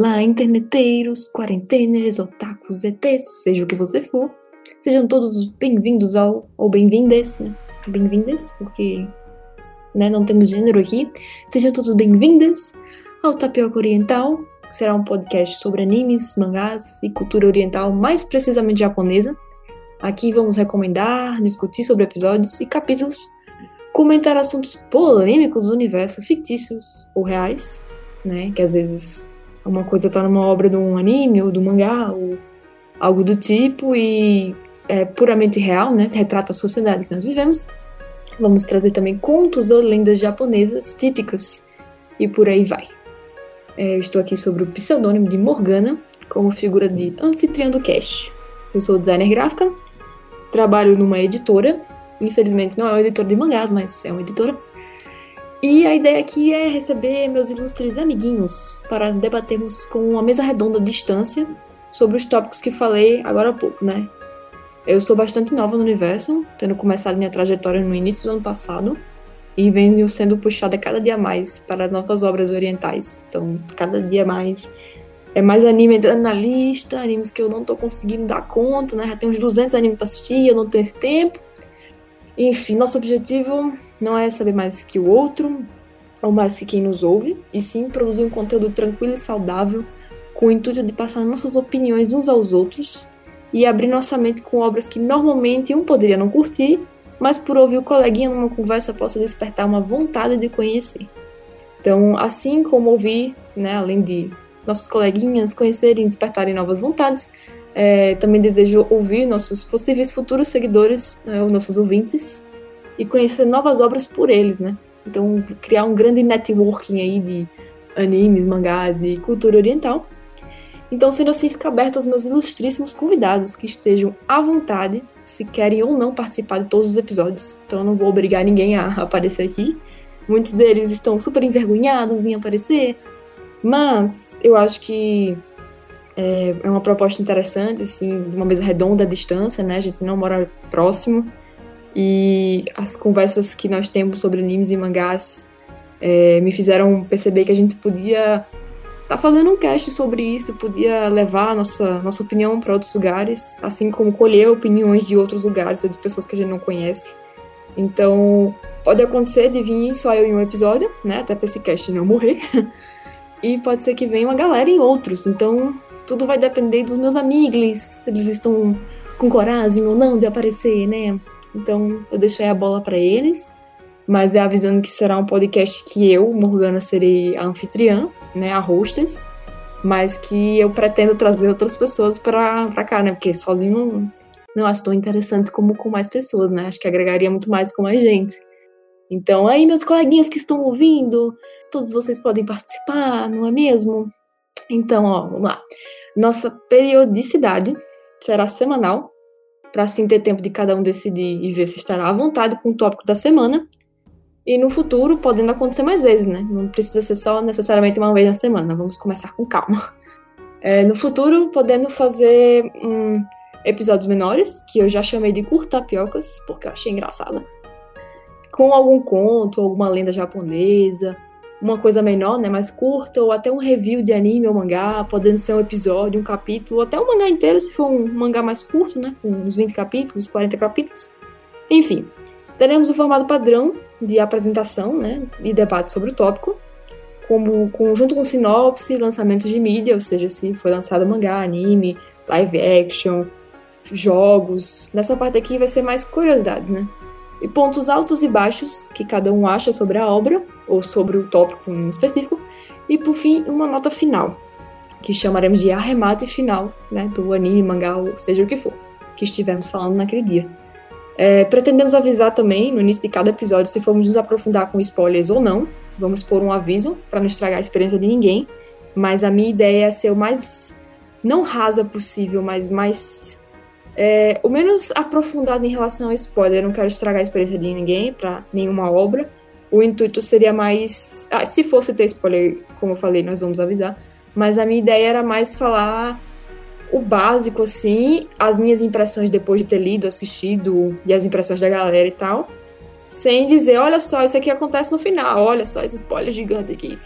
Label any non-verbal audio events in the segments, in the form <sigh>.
Olá, interneteiros, quarenteners, otakus, ETs, seja o que você for. Sejam todos bem-vindos ao, ou bem-vindes, né? Bem-vindas, porque né, não temos gênero aqui. Sejam todos bem-vindas ao Tapioca Oriental. Será um podcast sobre animes, mangás e cultura oriental, mais precisamente japonesa. Aqui vamos recomendar, discutir sobre episódios e capítulos, comentar assuntos polêmicos do universo fictícios ou reais, né? Que às vezes uma coisa está numa obra de um anime ou do mangá ou algo do tipo e é puramente real, né? Retrata a sociedade que nós vivemos. Vamos trazer também contos ou lendas japonesas típicas e por aí vai. É, estou aqui sobre o pseudônimo de Morgana como figura de anfitriã do cast. Eu sou designer gráfica, trabalho numa editora. Infelizmente não é uma editora de mangás, mas é uma editora e a ideia aqui é receber meus ilustres amiguinhos para debatermos com uma mesa redonda à distância sobre os tópicos que falei agora há pouco, né? Eu sou bastante nova no universo, tendo começado minha trajetória no início do ano passado e venho sendo puxada cada dia mais para novas obras orientais. Então, cada dia mais é mais anime entrando na lista, animes que eu não tô conseguindo dar conta, né? Já tem uns 200 animes pra assistir, eu não tenho tempo. Enfim, nosso objetivo não é saber mais que o outro ou mais que quem nos ouve, e sim produzir um conteúdo tranquilo e saudável com o intuito de passar nossas opiniões uns aos outros e abrir nossa mente com obras que normalmente um poderia não curtir, mas por ouvir o coleguinha numa conversa possa despertar uma vontade de conhecer. Então, assim como ouvir, né, além de nossos coleguinhas conhecerem e despertarem novas vontades, é, também desejo ouvir nossos possíveis futuros seguidores, né, os nossos ouvintes, e conhecer novas obras por eles, né? Então, criar um grande networking aí de animes, mangás e cultura oriental. Então, sendo assim, fica aberto aos meus ilustríssimos convidados que estejam à vontade, se querem ou não participar de todos os episódios. Então, eu não vou obrigar ninguém a aparecer aqui. Muitos deles estão super envergonhados em aparecer, mas eu acho que é, é uma proposta interessante, assim, uma mesa redonda à distância, né? A gente não mora próximo, e as conversas que nós temos sobre animes e mangás é, me fizeram perceber que a gente podia estar tá fazendo um cast sobre isso, podia levar nossa, nossa opinião para outros lugares, assim como colher opiniões de outros lugares ou de pessoas que a gente não conhece. Então, pode acontecer de vir só eu em um episódio, né? Até para esse cast não morrer. <laughs> e pode ser que venha uma galera em outros. Então, tudo vai depender dos meus amigos, se eles estão com coragem ou não de aparecer, né? Então eu deixei a bola para eles, mas é avisando que será um podcast que eu, Morgana, serei a anfitriã, né, a hostess, mas que eu pretendo trazer outras pessoas para cá, né? Porque sozinho não, não acho tão interessante como com mais pessoas, né? Acho que agregaria muito mais com mais gente. Então, aí, meus coleguinhas que estão ouvindo, todos vocês podem participar, não é mesmo? Então, ó, vamos lá. Nossa periodicidade será semanal, para assim ter tempo de cada um decidir e ver se estará à vontade com o tópico da semana. E no futuro, podendo acontecer mais vezes, né? Não precisa ser só necessariamente uma vez na semana. Vamos começar com calma. <laughs> É, no futuro, podendo fazer um, episódios menores, que eu já chamei de curtapiocas, porque eu achei engraçada. Com algum conto, alguma lenda japonesa, uma coisa menor, né, mais curta, ou até um review de anime ou mangá, podendo ser um episódio, um capítulo, ou até um mangá inteiro, se for um mangá mais curto, né, com uns 20 capítulos, 40 capítulos. Enfim, teremos o formato padrão de apresentação, né, e debate sobre o tópico, como conjunto com sinopse, lançamentos de mídia, ou seja, se foi lançado mangá, anime, live action, jogos. Nessa parte aqui vai ser mais curiosidades, né? e pontos altos e baixos que cada um acha sobre a obra ou sobre o tópico em específico, e por fim, uma nota final, que chamaremos de arremate final né, do anime, mangá, ou seja o que for, que estivermos falando naquele dia. É, pretendemos avisar também no início de cada episódio se formos nos aprofundar com spoilers ou não. Vamos pôr um aviso para não estragar a experiência de ninguém. Mas a minha ideia é ser o mais não rasa possível, mas mais é, o menos aprofundado em relação a spoiler. Eu não quero estragar a experiência de ninguém para nenhuma obra. O intuito seria mais. Ah, se fosse ter spoiler, como eu falei, nós vamos avisar. Mas a minha ideia era mais falar o básico, assim, as minhas impressões depois de ter lido, assistido, e as impressões da galera e tal. Sem dizer, olha só, isso aqui acontece no final, olha só esse spoiler gigante aqui.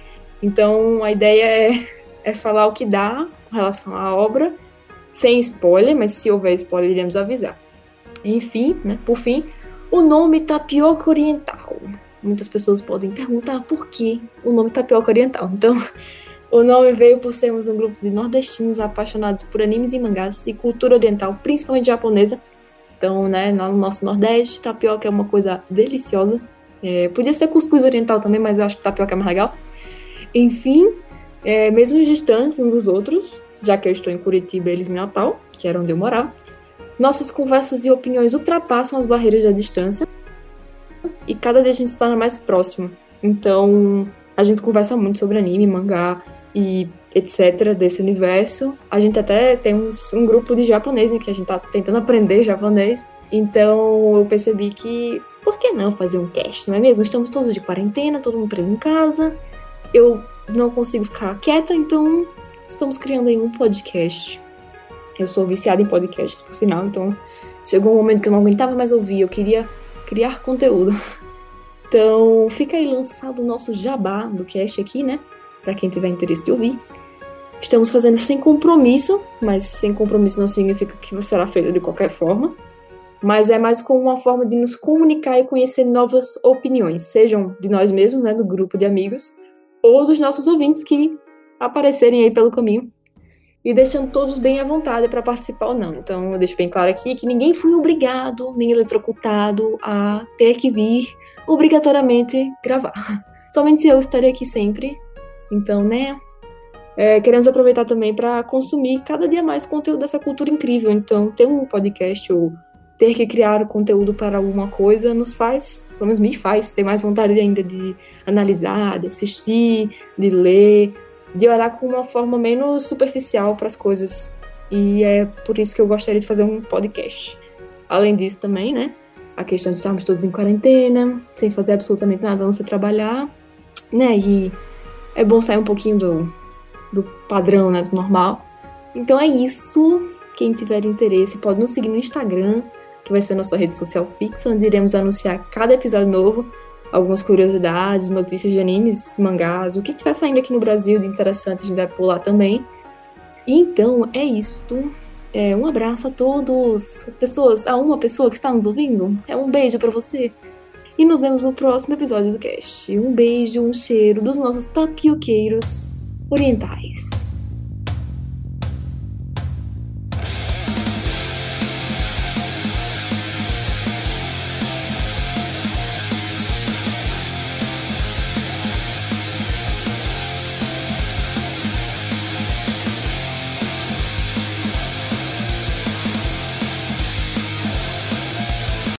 Então a ideia é é falar o que dá com relação à obra, sem spoiler, mas se houver spoiler, iremos avisar. Enfim, né, por fim, o nome Tapioca Oriental. Muitas pessoas podem perguntar por que o nome Tapioca Oriental. Então, <laughs> o nome veio por sermos um grupo de nordestinos apaixonados por animes e mangás e cultura oriental, principalmente japonesa. Então, né, no nosso Nordeste, tapioca é uma coisa deliciosa. É, podia ser cuscuz oriental também, mas eu acho que tapioca é mais legal. Enfim, é, mesmo distantes uns dos outros, já que eu estou em Curitiba e eles em Natal, que era onde eu morava, nossas conversas e opiniões ultrapassam as barreiras da distância e cada dia a gente se torna mais próximo. Então, a gente conversa muito sobre anime, mangá e etc. desse universo. A gente até tem uns, um grupo de japonês, né, que a gente tá tentando aprender japonês. Então, eu percebi que por que não fazer um cast, não é mesmo? Estamos todos de quarentena, todo mundo preso em casa. Eu não consigo ficar quieta, então estamos criando aí um podcast. Eu sou viciada em podcasts, por sinal, então chegou um momento que eu não aguentava mais ouvir, eu queria criar conteúdo. <laughs> Então, fica aí lançado o nosso jabá do cast aqui, né? Para quem tiver interesse de ouvir. Estamos fazendo sem compromisso, mas sem compromisso não significa que será feito de qualquer forma. Mas é mais como uma forma de nos comunicar e conhecer novas opiniões, sejam de nós mesmos, né, do grupo de amigos, ou dos nossos ouvintes que aparecerem aí pelo caminho e deixando todos bem à vontade para participar ou não. Então, eu deixo bem claro aqui que ninguém foi obrigado, nem eletrocutado a ter que vir obrigatoriamente gravar. <laughs> Somente eu estarei aqui sempre. Então, né? É, queremos aproveitar também para consumir cada dia mais conteúdo dessa cultura incrível. Então, ter um podcast ou ter que criar conteúdo para alguma coisa nos faz, pelo menos me faz, ter mais vontade ainda de analisar, de assistir, de ler, de olhar com uma forma menos superficial para as coisas. E é por isso que eu gostaria de fazer um podcast. Além disso, também, né? A questão de estarmos todos em quarentena, sem fazer absolutamente nada, a não ser trabalhar, né? E é bom sair um pouquinho do, do padrão, né? Do normal. Então é isso. Quem tiver interesse pode nos seguir no Instagram, que vai ser nossa rede social fixa, onde iremos anunciar cada episódio novo algumas curiosidades, notícias de animes, mangás, o que estiver saindo aqui no Brasil de interessante a gente vai pular também. Então é isto. É, um abraço a todos as pessoas, a uma pessoa que está nos ouvindo. É um beijo para você. E nos vemos no próximo episódio do cast. Um beijo, um cheiro dos nossos tapioqueiros orientais.